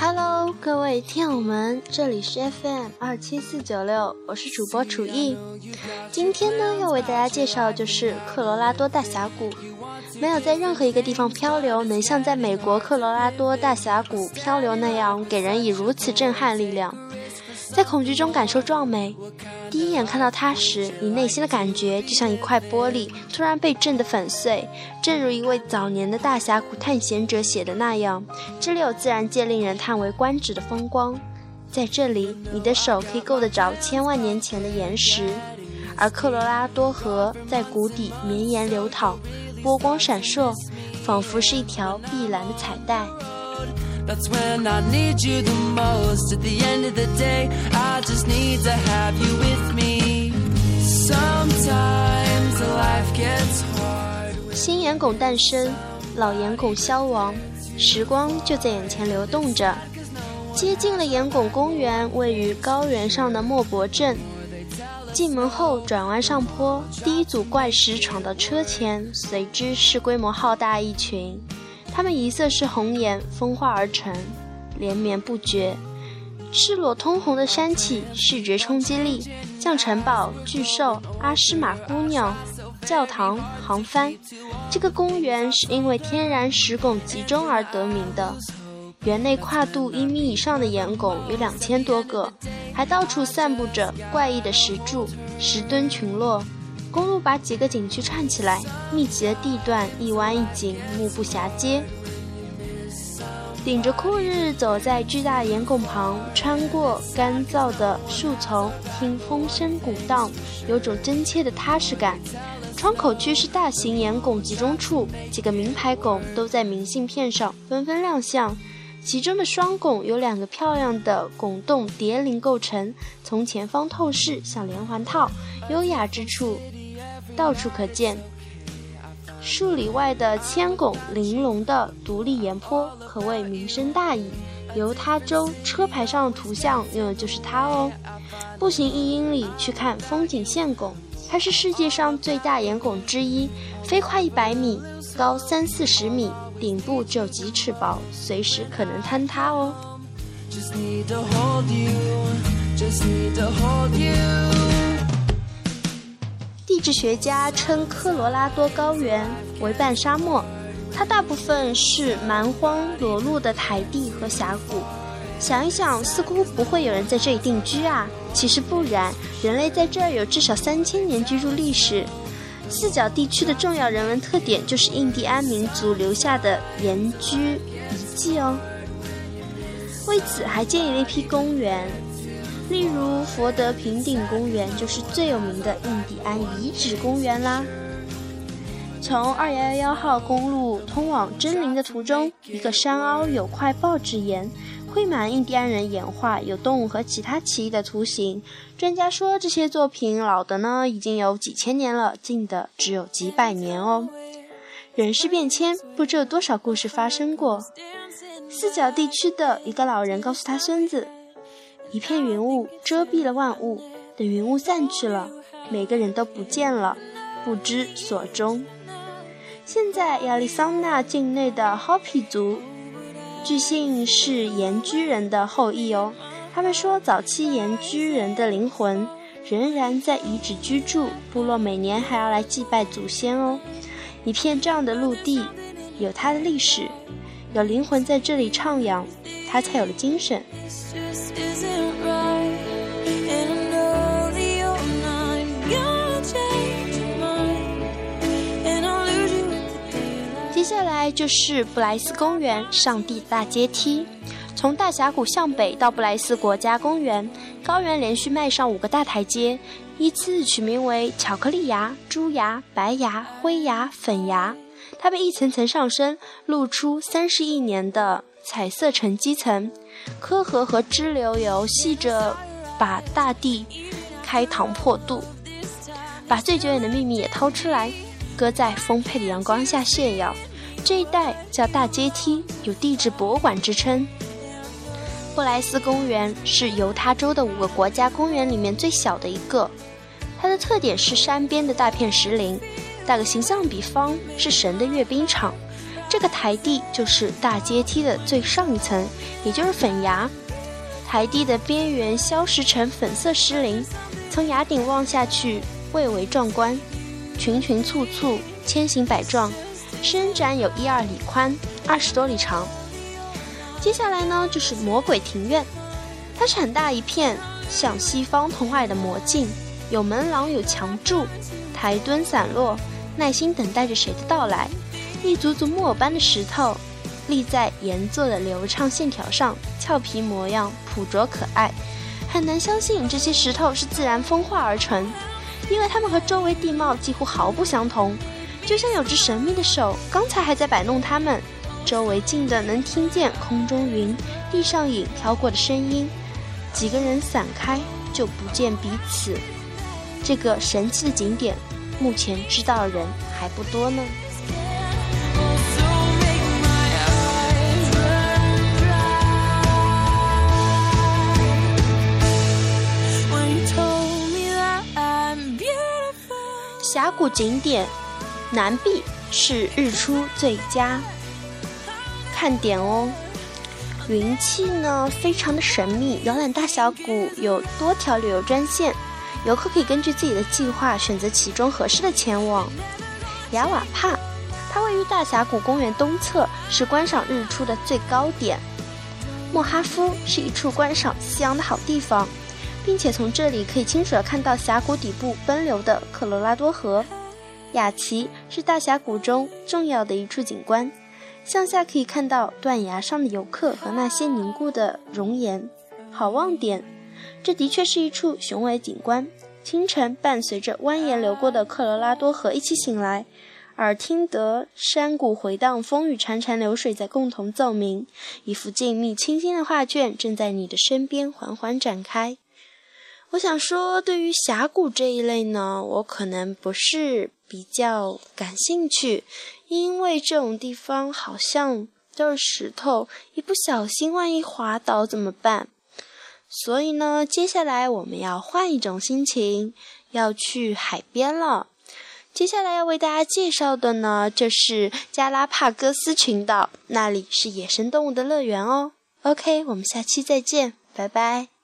Hello，各位听友们，这里是 FM 二七四九六，我是主播楚艺。今天呢，要为大家介绍的就是科罗拉多大峡谷。没有在任何一个地方漂流，能像在美国科罗拉多大峡谷漂流那样，给人以如此震撼力量。在恐惧中感受壮美，第一眼看到它时，你内心的感觉就像一块玻璃突然被震得粉碎。正如一位早年的大峡谷探险者写的那样：“这里有自然界令人叹为观止的风光，在这里，你的手可以够得着千万年前的岩石，而科罗拉多河在谷底绵延流淌，波光闪烁，仿佛是一条碧蓝的彩带。” That's when I need you the most. At the end of the day, I just need to have you with me. Sometimes life gets hard. 新岩拱诞生，老岩拱消亡，时光就在眼前流动着。接近了岩拱公园，位于高原上的莫博镇。进门后转弯上坡，第一组怪石闯到车前，随之是规模浩大一群。它们一色是红岩，风化而成，连绵不绝。赤裸通红的山体，视觉冲击力，像城堡、巨兽、阿诗玛姑娘、教堂、航帆。这个公园是因为天然石拱集中而得名的。园内跨度一米以上的岩拱有两千多个，还到处散布着怪异的石柱、石墩群落。公路把几个景区串起来，密集的地段一弯一景，目不暇接。顶着酷日，走在巨大岩拱旁，穿过干燥的树丛，听风声鼓荡，有种真切的踏实感。窗口区是大型岩拱集中处，几个名牌拱都在明信片上纷纷亮相。其中的双拱有两个漂亮的拱洞叠邻构成，从前方透视，像连环套，优雅之处。到处可见，数里外的千拱玲珑的独立岩坡，可谓名声大矣。犹他州车牌上的图像用的就是它哦。步行一英里去看风景线拱，它是世界上最大岩拱之一，飞快一百米，高三四十米，顶部只有几尺薄，随时可能坍塌哦。Just hold just need to hold you. 地质学家称科罗拉多高原为半沙漠，它大部分是蛮荒裸露的台地和峡谷。想一想，似乎不会有人在这里定居啊。其实不然，人类在这儿有至少三千年居住历史。四角地区的重要人文特点就是印第安民族留下的岩居遗迹哦。为此，还建立了一批公园。例如佛德平顶公园就是最有名的印第安遗址公园啦。从二幺幺号公路通往真灵的途中，一个山凹有块报纸岩，绘满印第安人演化、有动物和其他奇异的图形。专家说这些作品老的呢已经有几千年了，近的只有几百年哦。人事变迁，不知有多少故事发生过。四角地区的一个老人告诉他孙子。一片云雾遮蔽了万物，等云雾散去了，每个人都不见了，不知所终。现在亚利桑那境内的 Hopi 族，据信是岩居人的后裔哦。他们说，早期岩居人的灵魂仍然在遗址居住，部落每年还要来祭拜祖先哦。一片这样的陆地，有它的历史，有灵魂在这里徜徉，它才有了精神。接下来就是布莱斯公园上帝大阶梯，从大峡谷向北到布莱斯国家公园，高原连续迈上五个大台阶，依次取名为巧克力崖、朱崖、白崖、灰崖、粉崖。它被一层层上升，露出三十亿年的彩色沉积层。科河和支流游戏着，把大地开膛破肚，把最久远的秘密也掏出来，搁在丰沛的阳光下炫耀。这一带叫大阶梯，有地质博物馆之称。布莱斯公园是犹他州的五个国家公园里面最小的一个，它的特点是山边的大片石林。打个形象比方，是神的阅兵场。这个台地就是大阶梯的最上一层，也就是粉崖。台地的边缘消蚀成粉色石林，从崖顶望下去，蔚为壮观。群群簇簇，千形百状，伸展有一二里宽，二十多里长。接下来呢，就是魔鬼庭院，它是很大一片，像西方童话里的魔镜，有门廊，有墙柱，台墩散落，耐心等待着谁的到来。一组组木偶般的石头，立在岩座的流畅线条上，俏皮模样，朴拙可爱，很难相信这些石头是自然风化而成。因为它们和周围地貌几乎毫不相同，就像有只神秘的手，刚才还在摆弄它们。周围静的能听见空中云、地上影飘过的声音。几个人散开就不见彼此。这个神奇的景点，目前知道的人还不多呢。峡谷景点，南壁是日出最佳看点哦。云气呢非常的神秘，摇篮大峡谷有多条旅游专线，游客可以根据自己的计划选择其中合适的前往。雅瓦帕，它位于大峡谷公园东侧，是观赏日出的最高点。莫哈夫是一处观赏夕阳的好地方。并且从这里可以清楚地看到峡谷底部奔流的科罗拉多河。雅奇是大峡谷中重要的一处景观，向下可以看到断崖上的游客和那些凝固的熔岩，好望点。这的确是一处雄伟景观。清晨伴随着蜿蜒流过的科罗拉多河一起醒来，耳听得山谷回荡，风雨潺潺，流水在共同奏鸣，一幅静谧清新的画卷正在你的身边缓缓展开。我想说，对于峡谷这一类呢，我可能不是比较感兴趣，因为这种地方好像都是石头，一不小心万一滑倒怎么办？所以呢，接下来我们要换一种心情，要去海边了。接下来要为大家介绍的呢，就是加拉帕戈斯群岛，那里是野生动物的乐园哦。OK，我们下期再见，拜拜。